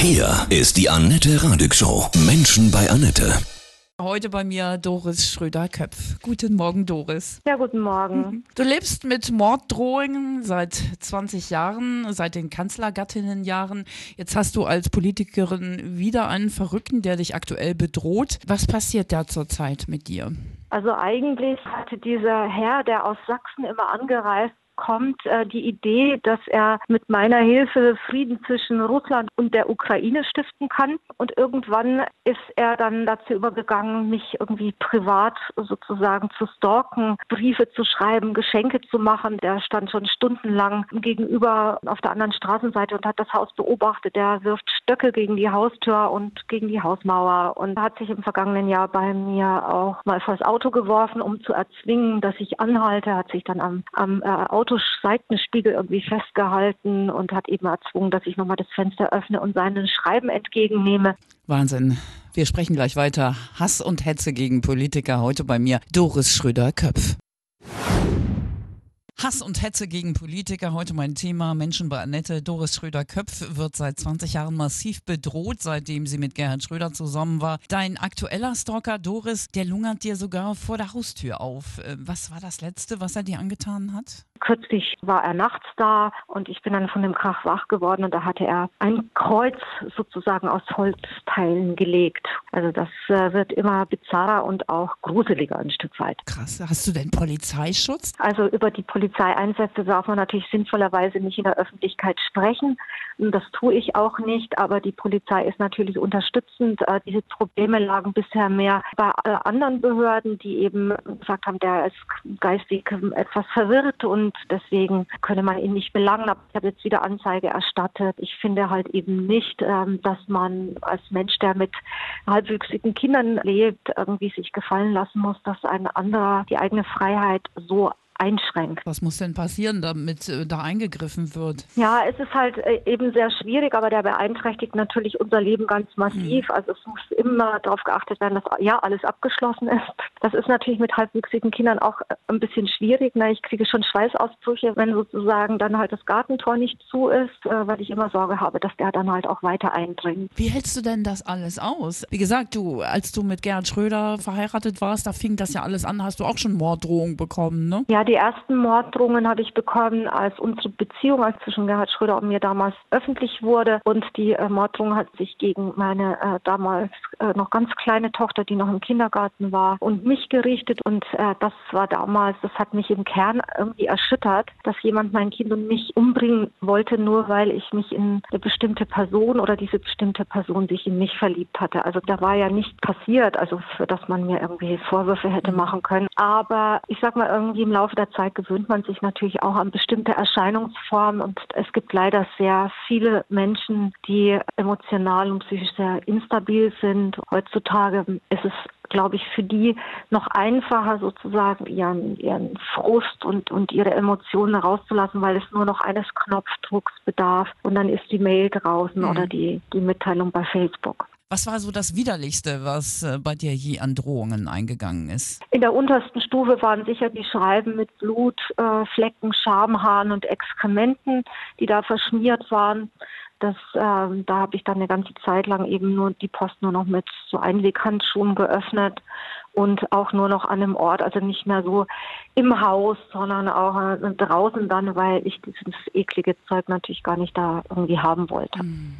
Hier ist die Annette Radig Show. Menschen bei Annette. Heute bei mir Doris Schröder-Köpf. Guten Morgen, Doris. Ja, guten Morgen. Du lebst mit Morddrohungen seit 20 Jahren, seit den Kanzlergattinnenjahren. Jetzt hast du als Politikerin wieder einen Verrückten, der dich aktuell bedroht. Was passiert da zurzeit mit dir? Also eigentlich hatte dieser Herr, der aus Sachsen immer angereist kommt äh, die Idee, dass er mit meiner Hilfe Frieden zwischen Russland und der Ukraine stiften kann. Und irgendwann ist er dann dazu übergegangen, mich irgendwie privat sozusagen zu stalken, Briefe zu schreiben, Geschenke zu machen. Der stand schon stundenlang gegenüber auf der anderen Straßenseite und hat das Haus beobachtet. Der wirft Stöcke gegen die Haustür und gegen die Hausmauer und hat sich im vergangenen Jahr bei mir auch mal vors Auto geworfen, um zu erzwingen, dass ich anhalte, hat sich dann am, am äh, Auto Autoseitenspiegel irgendwie festgehalten und hat eben erzwungen, dass ich nochmal das Fenster öffne und seinen Schreiben entgegennehme. Wahnsinn. Wir sprechen gleich weiter. Hass und Hetze gegen Politiker. Heute bei mir Doris Schröder-Köpf. Hass und Hetze gegen Politiker, heute mein Thema. Menschen bei Annette. Doris Schröder-Köpf wird seit 20 Jahren massiv bedroht, seitdem sie mit Gerhard Schröder zusammen war. Dein aktueller Stalker Doris, der lungert dir sogar vor der Haustür auf. Äh, was war das Letzte, was er dir angetan hat? Kürzlich war er nachts da und ich bin dann von dem Krach wach geworden und da hatte er ein Kreuz sozusagen aus Holzteilen gelegt. Also das äh, wird immer bizarrer und auch gruseliger ein Stück weit. Krass. Hast du denn Polizeischutz? Also über die Polizei Polizeieinsätze darf man natürlich sinnvollerweise nicht in der Öffentlichkeit sprechen. Das tue ich auch nicht, aber die Polizei ist natürlich unterstützend. Äh, diese Probleme lagen bisher mehr bei anderen Behörden, die eben gesagt haben, der ist geistig etwas verwirrt und deswegen könne man ihn nicht belangen. Aber ich habe jetzt wieder Anzeige erstattet. Ich finde halt eben nicht, ähm, dass man als Mensch, der mit halbwüchsigen Kindern lebt, irgendwie sich gefallen lassen muss, dass ein anderer die eigene Freiheit so einschränkt. Was muss denn passieren, damit äh, da eingegriffen wird? Ja, es ist halt äh, eben sehr schwierig, aber der beeinträchtigt natürlich unser Leben ganz massiv. Mhm. Also es muss immer darauf geachtet werden, dass ja alles abgeschlossen ist. Das ist natürlich mit halbwüchsigen Kindern auch äh, ein bisschen schwierig. Ne? Ich kriege schon Schweißausbrüche, wenn sozusagen dann halt das Gartentor nicht zu ist, weil ich immer Sorge habe, dass der dann halt auch weiter eindringt. Wie hältst du denn das alles aus? Wie gesagt, du, als du mit Gerhard Schröder verheiratet warst, da fing das ja alles an, hast du auch schon Morddrohungen bekommen, ne? Ja, die ersten Morddrohungen habe ich bekommen, als unsere Beziehung als zwischen Gerhard Schröder und mir damals öffentlich wurde. Und die äh, Morddrohung hat sich gegen meine äh, damals äh, noch ganz kleine Tochter, die noch im Kindergarten war, und mich gerichtet. Und äh, das war damals, das hat mich im Kern irgendwie erschüttert, dass jemand mein Kind und mich umbringen wollte, nur weil ich mich in eine bestimmte Person oder diese bestimmte Person sich in mich verliebt hatte. Also da war ja nicht passiert, also für das man mir irgendwie Vorwürfe hätte machen können. Aber ich sag mal, irgendwie im Laufe der Zeit gewöhnt man sich natürlich auch an bestimmte Erscheinungsformen und es gibt leider sehr viele Menschen, die emotional und psychisch sehr instabil sind. Heutzutage ist es glaube ich, für die noch einfacher sozusagen ihren, ihren Frust und, und ihre Emotionen rauszulassen, weil es nur noch eines Knopfdrucks bedarf und dann ist die Mail draußen mhm. oder die, die Mitteilung bei Facebook. Was war so das Widerlichste, was äh, bei dir je an Drohungen eingegangen ist? In der untersten Stufe waren sicher die Schreiben mit Blut, äh, Flecken, Schamhaaren und Exkrementen, die da verschmiert waren. Das, äh, da habe ich dann eine ganze Zeit lang eben nur die Post nur noch mit so Einweghandschuhen geöffnet und auch nur noch an einem Ort, also nicht mehr so im Haus, sondern auch äh, draußen dann, weil ich dieses eklige Zeug natürlich gar nicht da irgendwie haben wollte. Mhm.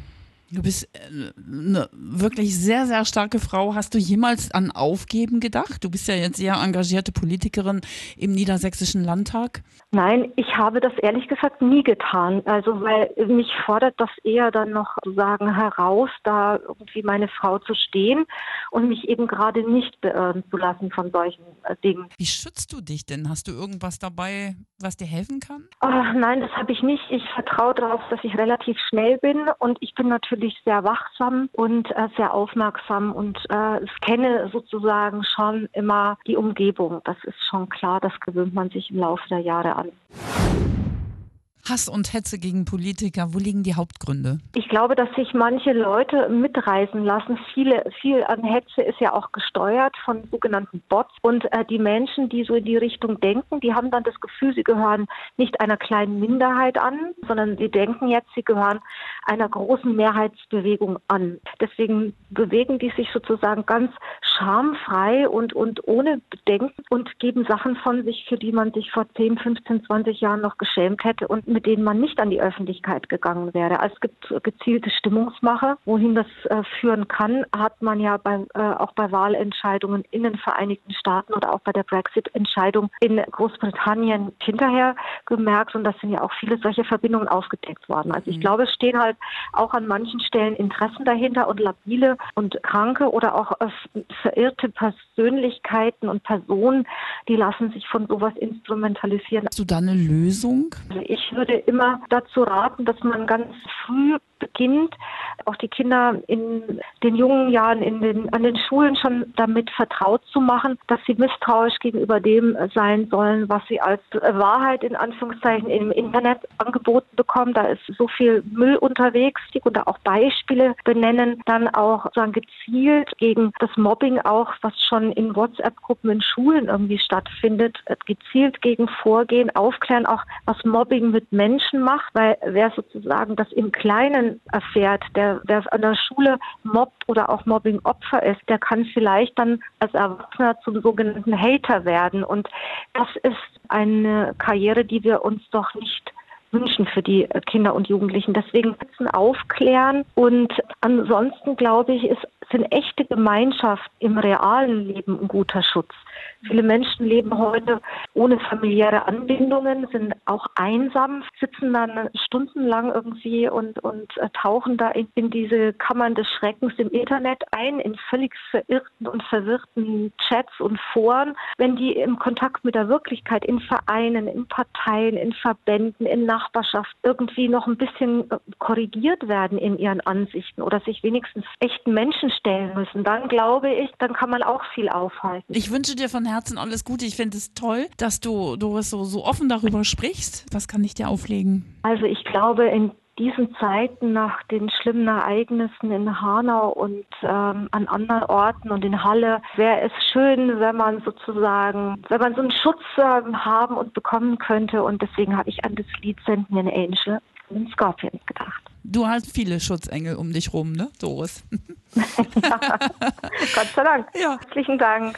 Du bist eine äh, wirklich sehr, sehr starke Frau. Hast du jemals an Aufgeben gedacht? Du bist ja jetzt sehr engagierte Politikerin im Niedersächsischen Landtag. Nein, ich habe das ehrlich gesagt nie getan. Also, weil mich fordert das eher dann noch sozusagen heraus, da irgendwie meine Frau zu stehen und mich eben gerade nicht beirren zu lassen von solchen äh, Dingen. Wie schützt du dich denn? Hast du irgendwas dabei, was dir helfen kann? Oh, nein, das habe ich nicht. Ich vertraue darauf, dass ich relativ schnell bin und ich bin natürlich natürlich sehr wachsam und äh, sehr aufmerksam und äh, kenne sozusagen schon immer die Umgebung. Das ist schon klar, das gewöhnt man sich im Laufe der Jahre an. Hass und Hetze gegen Politiker, wo liegen die Hauptgründe? Ich glaube, dass sich manche Leute mitreißen lassen. Viele, viel an Hetze ist ja auch gesteuert von sogenannten Bots. Und äh, die Menschen, die so in die Richtung denken, die haben dann das Gefühl, sie gehören nicht einer kleinen Minderheit an, sondern sie denken jetzt, sie gehören einer großen Mehrheitsbewegung an. Deswegen bewegen die sich sozusagen ganz schamfrei und, und ohne Bedenken und geben Sachen von sich, für die man sich vor 10, 15, 20 Jahren noch geschämt hätte und mit denen man nicht an die Öffentlichkeit gegangen wäre. Also es gibt gezielte Stimmungsmache. Wohin das äh, führen kann, hat man ja bei, äh, auch bei Wahlentscheidungen in den Vereinigten Staaten oder auch bei der Brexit-Entscheidung in Großbritannien hinterher gemerkt. Und das sind ja auch viele solche Verbindungen aufgedeckt worden. Also ich mhm. glaube, es stehen halt auch an manchen Stellen Interessen dahinter und labile und kranke oder auch äh, verirrte Persönlichkeiten und Personen, die lassen sich von sowas instrumentalisieren. Hast du da eine Lösung? Also ich würde immer dazu raten, dass man ganz früh beginnt, auch die Kinder in den jungen Jahren in den, an den Schulen schon damit vertraut zu machen, dass sie misstrauisch gegenüber dem sein sollen, was sie als Wahrheit in Anführungszeichen im Internet angeboten bekommen. Da ist so viel Müll unterwegs und da auch Beispiele benennen, dann auch sozusagen gezielt gegen das Mobbing auch, was schon in WhatsApp-Gruppen in Schulen irgendwie stattfindet, gezielt gegen vorgehen, aufklären auch, was Mobbing mit Menschen macht, weil wer sozusagen das im Kleinen erfährt, der, der an der Schule mobbt oder auch Mobbing-Opfer ist, der kann vielleicht dann als Erwachsener zum sogenannten Hater werden. Und das ist eine Karriere, die wir uns doch nicht wünschen für die Kinder und Jugendlichen. Deswegen müssen aufklären und ansonsten glaube ich, ist sind echte Gemeinschaft im realen Leben ein guter Schutz. Viele Menschen leben heute ohne familiäre Anbindungen, sind auch einsam, sitzen dann stundenlang irgendwie und, und äh, tauchen da in, in diese Kammern des Schreckens im Internet ein, in völlig verirrten und verwirrten Chats und Foren. Wenn die im Kontakt mit der Wirklichkeit in Vereinen, in Parteien, in Verbänden, in Nachbarschaft irgendwie noch ein bisschen äh, korrigiert werden in ihren Ansichten oder sich wenigstens echten Menschen stellen müssen, dann glaube ich, dann kann man auch viel aufhalten. Ich wünsche dir von Herzen alles Gute. Ich finde es toll, dass du, Doris, so, so offen darüber sprichst. Was kann ich dir auflegen? Also ich glaube, in diesen Zeiten nach den schlimmen Ereignissen in Hanau und ähm, an anderen Orten und in Halle wäre es schön, wenn man sozusagen, wenn man so einen Schutz äh, haben und bekommen könnte. Und deswegen habe ich an das Lied Send Me an Angel in Scorpions gedacht. Du hast viele Schutzengel um dich rum, ne, Doris? Gott sei Dank. Ja. Herzlichen Dank.